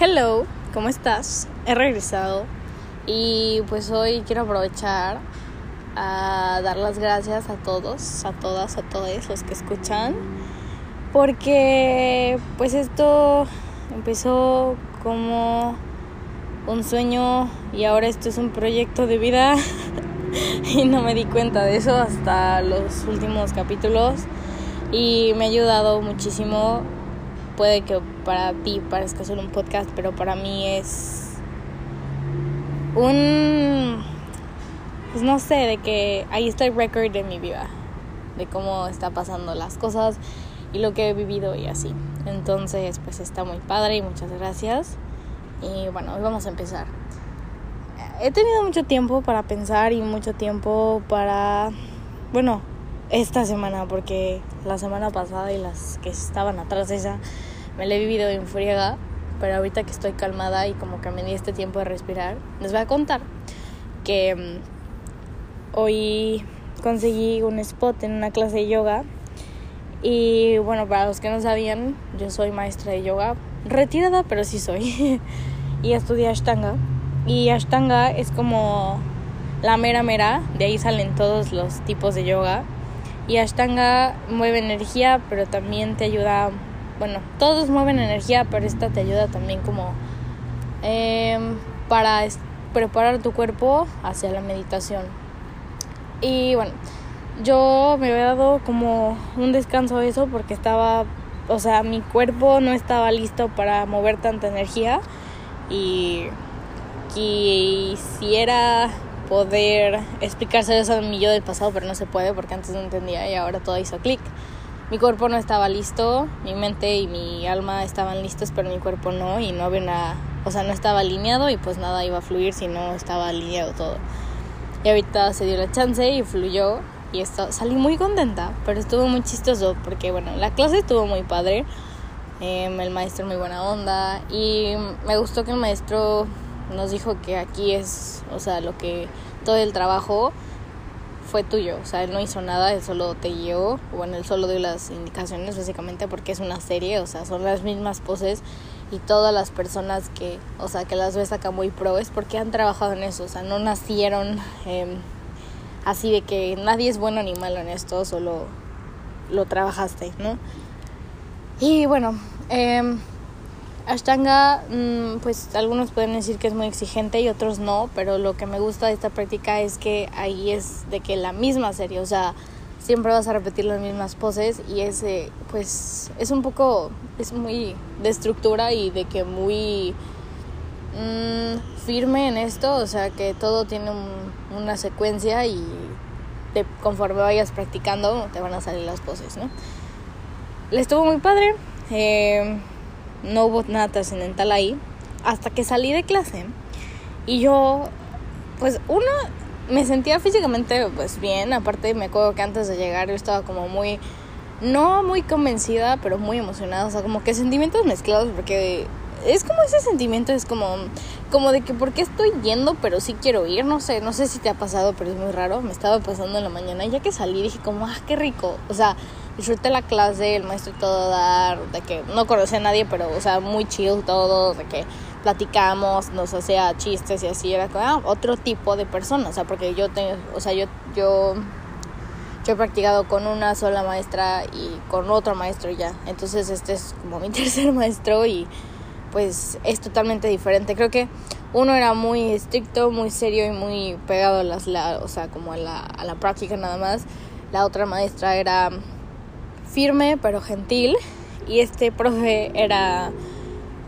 Hello, ¿cómo estás? He regresado y pues hoy quiero aprovechar a dar las gracias a todos, a todas, a todos los que escuchan, porque pues esto empezó como un sueño y ahora esto es un proyecto de vida y no me di cuenta de eso hasta los últimos capítulos y me ha ayudado muchísimo puede que para ti parezca solo un podcast, pero para mí es un, pues no sé, de que ahí está el record de mi vida, de cómo está pasando las cosas y lo que he vivido y así. Entonces, pues está muy padre y muchas gracias. Y bueno, hoy vamos a empezar. He tenido mucho tiempo para pensar y mucho tiempo para, bueno, esta semana, porque la semana pasada y las que estaban atrás de esa me la he vivido en friega, pero ahorita que estoy calmada y como que me di este tiempo de respirar, les voy a contar que mm, hoy conseguí un spot en una clase de yoga y bueno, para los que no sabían, yo soy maestra de yoga, retirada, pero sí soy, y estudié Ashtanga. Y Ashtanga es como la mera mera, de ahí salen todos los tipos de yoga. Y Ashtanga mueve energía, pero también te ayuda bueno, todos mueven energía, pero esta te ayuda también como em, para preparar tu cuerpo hacia la meditación. Y bueno, yo me había dado como un descanso eso porque estaba, o sea, mi cuerpo no estaba listo para mover tanta energía y quisiera poder explicarse eso a mi yo del pasado, pero no se puede porque antes no entendía y ahora todo hizo clic mi cuerpo no estaba listo, mi mente y mi alma estaban listos, pero mi cuerpo no y no había nada, o sea, no estaba alineado y pues nada iba a fluir si no estaba alineado todo. Y ahorita se dio la chance y fluyó y esto, salí muy contenta, pero estuvo muy chistoso porque bueno, la clase estuvo muy padre, em, el maestro muy buena onda y me gustó que el maestro nos dijo que aquí es, o sea, lo que todo el trabajo fue tuyo, o sea, él no hizo nada, él solo te guió, bueno, él solo dio las indicaciones básicamente porque es una serie, o sea, son las mismas poses y todas las personas que, o sea, que las ves acá muy pro es porque han trabajado en eso, o sea, no nacieron em, así de que nadie es bueno ni malo en esto, solo lo trabajaste, ¿no? Y bueno, eh, Ashtanga, mm, pues algunos pueden decir que es muy exigente y otros no, pero lo que me gusta de esta práctica es que ahí es de que la misma serie, o sea, siempre vas a repetir las mismas poses y ese, pues, es un poco, es muy de estructura y de que muy mm, firme en esto, o sea, que todo tiene una secuencia y conforme vayas practicando te van a salir las poses, ¿no? Le estuvo muy padre. Eh, no hubo nada trascendental ahí, hasta que salí de clase y yo, pues uno, me sentía físicamente pues bien, aparte me acuerdo que antes de llegar yo estaba como muy, no muy convencida, pero muy emocionada, o sea, como que sentimientos mezclados, porque es como ese sentimiento, es como, como de que por qué estoy yendo, pero sí quiero ir, no sé, no sé si te ha pasado, pero es muy raro, me estaba pasando en la mañana, ya que salí dije como, ah, qué rico, o sea, disfruté la clase, el maestro todo dar, de que no conocí a nadie, pero, o sea, muy chill todo, de que platicamos, nos hacía chistes y así, era como, ah, otro tipo de persona, o sea, porque yo tengo, o sea, yo, yo, yo he practicado con una sola maestra y con otro maestro ya, entonces este es como mi tercer maestro y pues es totalmente diferente, creo que uno era muy estricto, muy serio y muy pegado a las, la, o sea, como a la, a la práctica nada más, la otra maestra era firme pero gentil. Y este profe era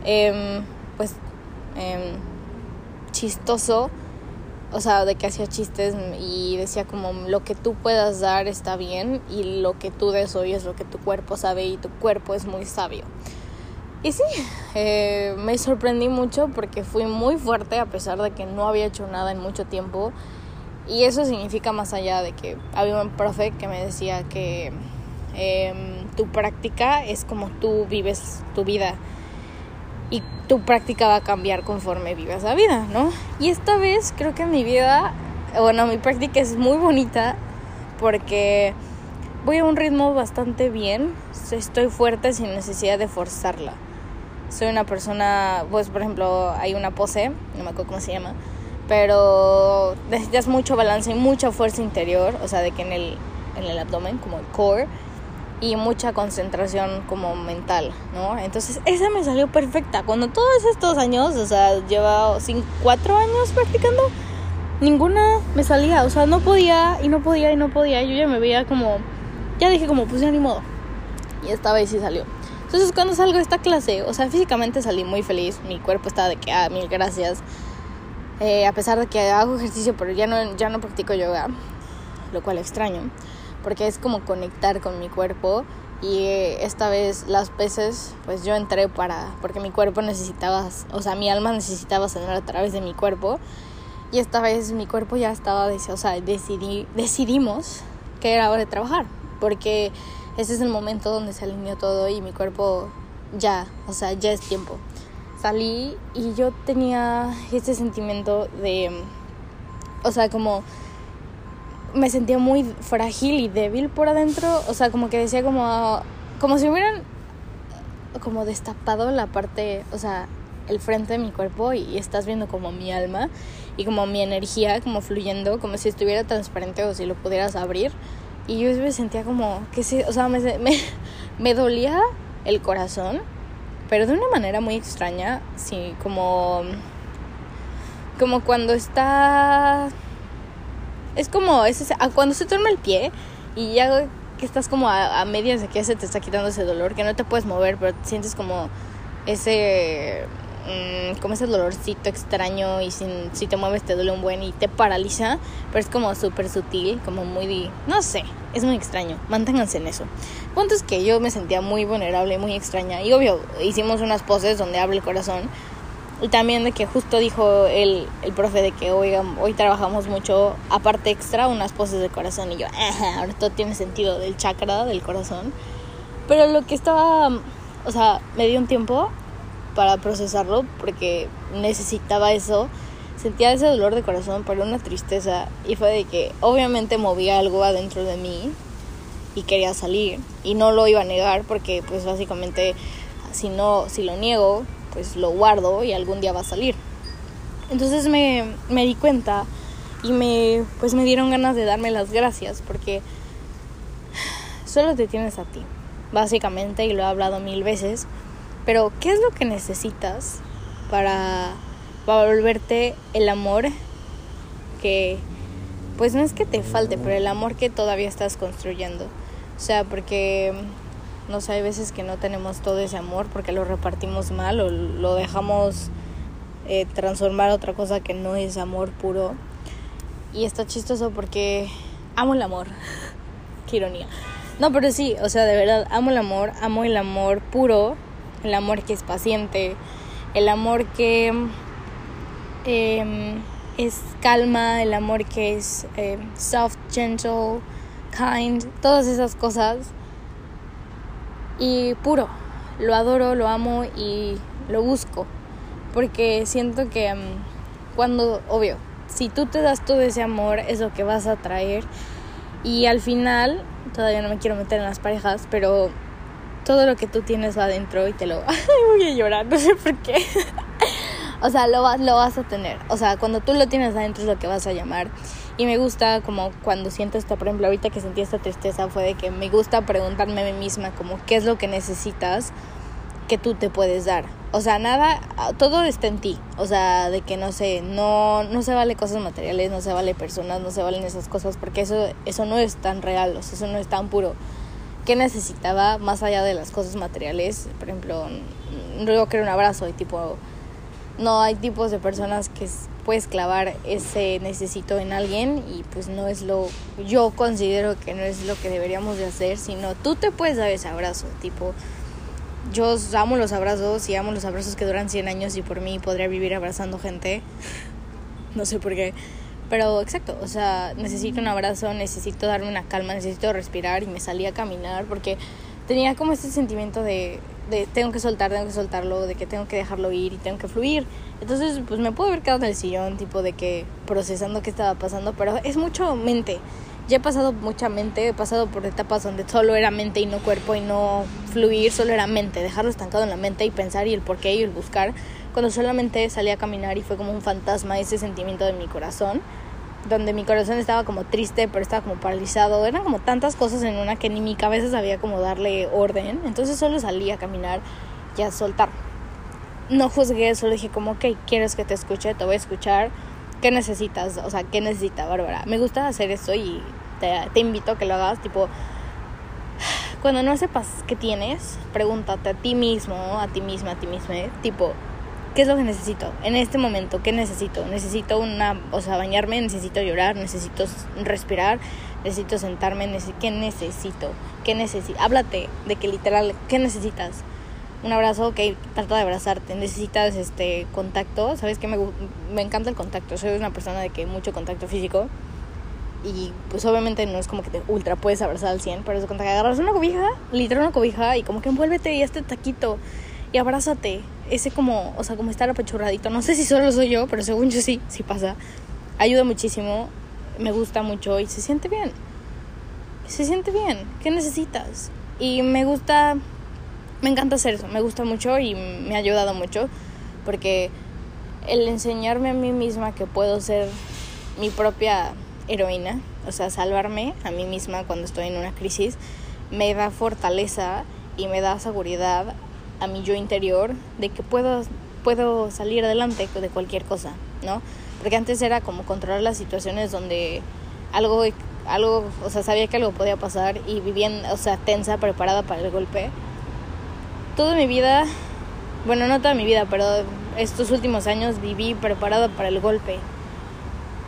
em, pues em, chistoso. O sea de que hacía chistes y decía como lo que tú puedas dar está bien y lo que tú des hoy es lo que tu cuerpo sabe y tu cuerpo es muy sabio y sí, eh, me sorprendí mucho porque fui muy fuerte a pesar de que no había hecho nada en mucho tiempo. Y eso significa más allá de que había un profe que me decía que Em, tu práctica es como tú vives tu vida y tu práctica va a cambiar conforme vivas la vida, ¿no? Y esta vez creo que mi vida, bueno, mi práctica es muy bonita porque voy a un ritmo bastante bien, estoy fuerte sin necesidad de forzarla. soy una persona, pues por ejemplo, hay una pose, no me acuerdo cómo se llama, pero necesitas mucho balance y mucha fuerza interior, o sea, de que en el, en el abdomen, como el core, y mucha concentración como mental, ¿no? Entonces esa me salió perfecta. Cuando todos estos años, o sea, lleva cuatro años practicando, ninguna me salía, o sea, no podía y no podía y no podía. Yo ya me veía como, ya dije como, pues ya ni modo. Y esta vez sí salió. Entonces cuando salgo de esta clase, o sea, físicamente salí muy feliz, mi cuerpo estaba de que, ah, mil gracias. Eh, a pesar de que hago ejercicio, pero ya no, ya no practico yoga, lo cual extraño, porque es como conectar con mi cuerpo y eh, esta vez las veces pues yo entré para porque mi cuerpo necesitaba o sea mi alma necesitaba sanar a través de mi cuerpo y esta vez mi cuerpo ya estaba o sea decidí decidimos que era hora de trabajar porque ese es el momento donde se alineó todo y mi cuerpo ya, o sea, ya es tiempo. Salí y yo tenía este sentimiento de, o sea, como me sentía muy frágil y débil por adentro, o sea, como que decía como, como si hubieran como destapado la parte, o sea, el frente de mi cuerpo y, estás viendo como mi alma y como mi energía como fluyendo, como si estuviera transparente o si lo pudieras abrir. Y yo me sentía como que sí, o sea, me, me, me dolía el corazón, pero de una manera muy extraña, sí, como como cuando está es como es cuando se duerme el pie y ya que estás como a, a medias de que se te está quitando ese dolor, que no te puedes mover, pero sientes como ese Mm, como ese dolorcito extraño y sin, si te mueves te duele un buen y te paraliza, pero es como súper sutil, como muy, no sé, es muy extraño, manténganse en eso. Punto es que yo me sentía muy vulnerable, muy extraña y obvio, hicimos unas poses donde abre el corazón y también de que justo dijo el, el profe de que oigan, hoy trabajamos mucho, aparte extra, unas poses de corazón y yo, ahora todo tiene sentido del chakra del corazón. Pero lo que estaba, o sea, me dio un tiempo para procesarlo porque necesitaba eso. Sentía ese dolor de corazón, pero una tristeza. Y fue de que obviamente movía algo adentro de mí y quería salir. Y no lo iba a negar porque pues básicamente si no, si lo niego, pues lo guardo y algún día va a salir. Entonces me, me di cuenta y me pues me dieron ganas de darme las gracias porque solo te tienes a ti, básicamente, y lo he hablado mil veces pero, ¿qué es lo que necesitas para, para volverte el amor que, pues no es que te falte, pero el amor que todavía estás construyendo? O sea, porque, no sé, hay veces que no tenemos todo ese amor porque lo repartimos mal o lo dejamos eh, transformar a otra cosa que no es amor puro. Y está chistoso porque amo el amor. Qué ironía. No, pero sí, o sea, de verdad, amo el amor, amo el amor puro el amor que es paciente, el amor que em, es calma, el amor que es em, soft, gentle, kind, todas esas cosas. Y puro, lo adoro, lo amo y lo busco. Porque siento que em, cuando, obvio, si tú te das todo ese amor, es lo que vas a traer. Y al final, todavía no me quiero meter en las parejas, pero todo lo que tú tienes adentro y te lo... Voy a llorar, no sé por qué. o sea, lo lo vas a tener. O sea, cuando tú lo tienes adentro es lo que vas a llamar. Y me gusta como cuando siento esto, por ejemplo, ahorita que sentí esta tristeza fue de que me gusta preguntarme a mí misma como qué es lo que necesitas que tú te puedes dar. O sea, nada, todo está en ti. O sea, de que no sé, no, no se vale cosas materiales, no se vale personas, no se valen esas cosas, porque eso, eso no es tan real, o sea, eso no es tan puro qué necesitaba más allá de las cosas materiales. Por ejemplo, que era un abrazo, y tipo, no hay tipos de personas que puedes clavar ese necesito en alguien y pues no es lo, yo considero que no es lo que deberíamos de hacer, sino tú te puedes dar ese abrazo, tipo, yo amo los abrazos y amo los abrazos que duran 100 años y por mí podría vivir abrazando gente, no sé por qué. Pero exacto, o sea, necesito un abrazo, necesito darme una calma, necesito respirar y me salí a caminar porque tenía como este sentimiento de, de tengo que soltar, tengo que soltarlo, de que tengo que dejarlo ir y tengo que fluir. Entonces, pues me puedo haber quedado en el sillón, tipo de que procesando qué estaba pasando, pero es mucho mente. ya he pasado mucha mente, he pasado por etapas donde solo era mente y no cuerpo y no fluir, solo era mente, dejarlo estancado en la mente y pensar y el porqué y el buscar, cuando solamente salí a caminar y fue como un fantasma ese sentimiento de mi corazón, donde mi corazón estaba como triste, pero estaba como paralizado, eran como tantas cosas en una que ni mi cabeza sabía cómo darle orden, entonces solo salí a caminar y a soltar. No juzgué, solo dije como, ok, quieres que te escuche, te voy a escuchar, ¿qué necesitas? O sea, ¿qué necesita Bárbara? Me gusta hacer esto y te, invito a que lo hagas, tipo, cuando no sepas qué tienes, pregúntate a ti mismo, a ti misma, a ti misma, ¿eh? tipo, ¿qué es lo que necesito? En este momento, ¿qué necesito? Necesito una, o sea, bañarme, necesito llorar, necesito respirar, necesito sentarme, ¿qué necesito? ¿Qué necesito? Háblate de que literal, ¿qué necesitas? Un abrazo, ok, trata de abrazarte. Necesitas este contacto, ¿sabes que me, me encanta el contacto? Soy una persona de que mucho contacto físico y pues obviamente no es como que te ultra puedes abrazar al 100, pero es cuando agarras una cobija, literal una cobija y como que envuélvete y este taquito y abrázate. Ese como, o sea, como estar apachurradito. No sé si solo soy yo, pero según yo sí, sí pasa. Ayuda muchísimo, me gusta mucho y se siente bien. Se siente bien. ¿Qué necesitas? Y me gusta, me encanta hacer eso, me gusta mucho y me ha ayudado mucho porque el enseñarme a mí misma que puedo ser mi propia heroína, o sea, salvarme a mí misma cuando estoy en una crisis, me da fortaleza y me da seguridad a mi yo interior de que puedo, puedo salir adelante de cualquier cosa, ¿no? Porque antes era como controlar las situaciones donde algo, algo, o sea, sabía que algo podía pasar y vivía, o sea, tensa, preparada para el golpe. Toda mi vida, bueno, no toda mi vida, pero estos últimos años viví preparada para el golpe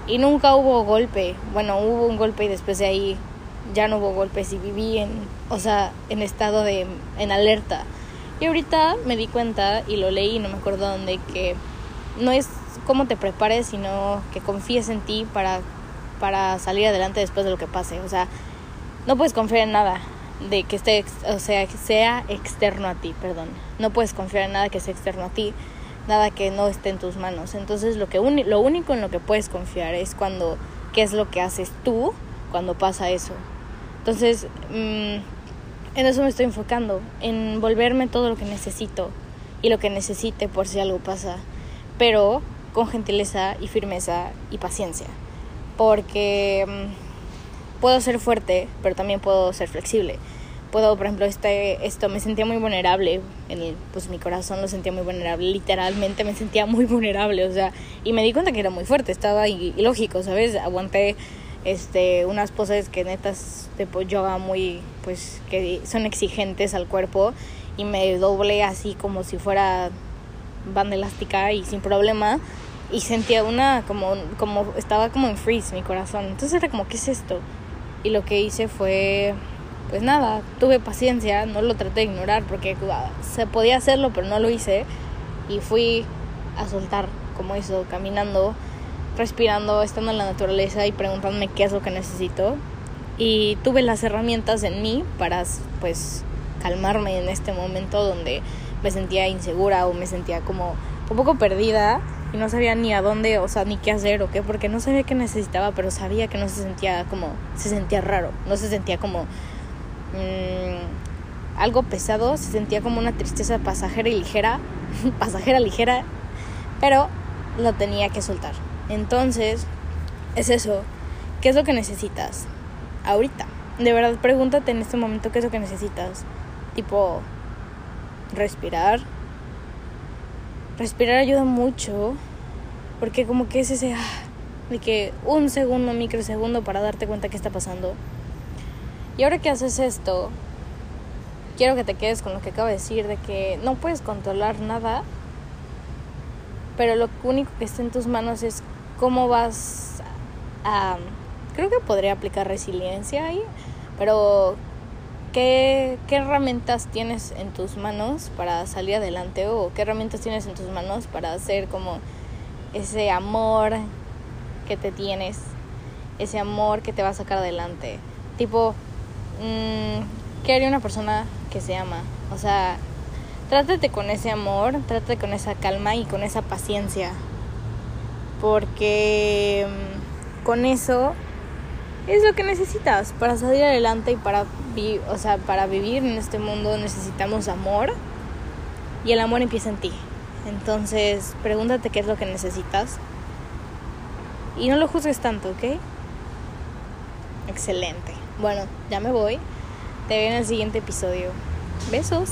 y nunca hubo golpe. Bueno, hubo un golpe y después de ahí ya no hubo golpes y viví en, o sea, en estado de, en alerta. Y ahorita me di cuenta y lo leí, no me acuerdo dónde, que no es cómo te prepares, sino que confíes en ti para, para salir adelante después de lo que pase. O sea, no puedes confiar en nada de que esté, o sea, sea externo a ti, perdón. No puedes confiar en nada que sea externo a ti nada que no esté en tus manos. Entonces lo, que lo único en lo que puedes confiar es cuando, qué es lo que haces tú cuando pasa eso. Entonces, mm, en eso me estoy enfocando, en volverme todo lo que necesito y lo que necesite por si algo pasa, pero con gentileza y firmeza y paciencia, porque mm, puedo ser fuerte, pero también puedo ser flexible puedo, por ejemplo, este, esto me sentía muy vulnerable, en pues mi corazón lo sentía muy vulnerable, literalmente me sentía muy vulnerable, o sea, y me di cuenta que era muy fuerte, estaba ilógico, ¿sabes? Aguanté este unas poses que netas de yoga muy pues que son exigentes al cuerpo y me doblé así como si fuera banda elástica y sin problema y sentía una como como estaba como en freeze mi corazón entonces era como qué es esto y lo que hice fue pues nada, tuve paciencia, no lo traté de ignorar porque ah, se podía hacerlo, pero no lo hice. Y fui a soltar, como eso, caminando, respirando, estando en la naturaleza y preguntándome qué es lo que necesito. Y tuve las herramientas en mí para, pues, calmarme en este momento donde me sentía insegura o me sentía como un poco perdida y no sabía ni a dónde, o sea, ni qué hacer o qué, porque no sabía qué necesitaba, pero sabía que no se sentía como, se sentía raro, no se sentía como Mm, algo pesado, se sentía como una tristeza pasajera y ligera, pasajera ligera, pero lo tenía que soltar. Entonces, es eso. ¿Qué es lo que necesitas ahorita? De verdad, pregúntate en este momento qué es lo que necesitas. Tipo, respirar. Respirar ayuda mucho, porque como que es ese... Ah, de que un segundo, microsegundo para darte cuenta qué está pasando y ahora que haces esto, quiero que te quedes con lo que acabo de decir, de que no puedes controlar nada, pero lo único que está en tus manos es cómo vas a... Creo que podría aplicar resiliencia ahí, pero ¿qué, qué herramientas tienes en tus manos para salir adelante o qué herramientas tienes en tus manos para hacer como ese amor que te tienes, ese amor que te va a sacar adelante? Tipo, mmm, ¿qué haría una persona que se ama? O sea, trátate con ese amor, trátate con esa calma y con esa paciencia. Porque mm, con eso es lo que necesitas para salir adelante y para, vi o sea, para vivir en este mundo necesitamos amor y el amor empieza en ti. Entonces, pregúntate qué es lo que necesitas y no lo juzgues tanto, ¿ok? Excelente. Bueno, ya me voy. Te veo en el siguiente episodio. Besos.